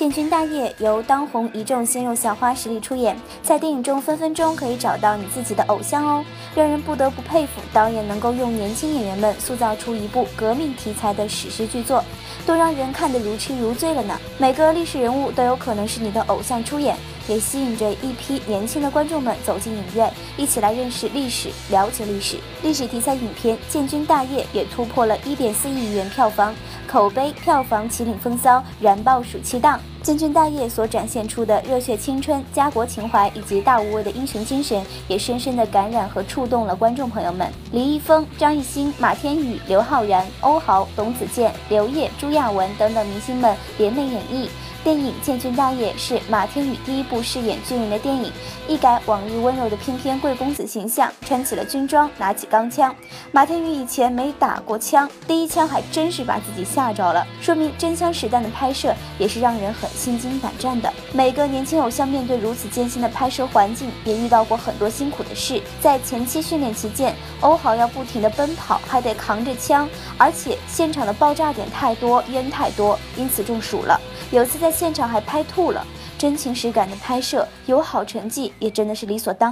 建军大业由当红一众鲜肉校花实力出演，在电影中分分钟可以找到你自己的偶像哦，让人不得不佩服导演能够用年轻演员们塑造出一部革命题材的史诗巨作，都让人看得如痴如醉了呢。每个历史人物都有可能是你的偶像出演。也吸引着一批年轻的观众们走进影院，一起来认识历史、了解历史。历史题材影片《建军大业》也突破了一点四亿元票房，口碑、票房齐领风骚，燃爆暑期档。《建军大业》所展现出的热血青春、家国情怀以及大无畏的英雄精神，也深深的感染和触动了观众朋友们。李易峰、张艺兴、马天宇、刘昊然、欧豪、董子健、刘烨、朱亚文等等明星们联袂演绎。电影《建军大业》是马天宇第一部饰演军人的电影，一改往日温柔的翩翩贵公子形象，穿起了军装，拿起钢枪。马天宇以前没打过枪，第一枪还真是把自己吓着了，说明真枪实弹的拍摄也是让人很心惊胆战的。每个年轻偶像面对如此艰辛的拍摄环境，也遇到过很多辛苦的事。在前期训练期间，欧豪要不停地奔跑，还得扛着枪，而且现场的爆炸点太多，烟太多，因此中暑了。有次在现场还拍吐了，真情实感的拍摄有好成绩也真的是理所当。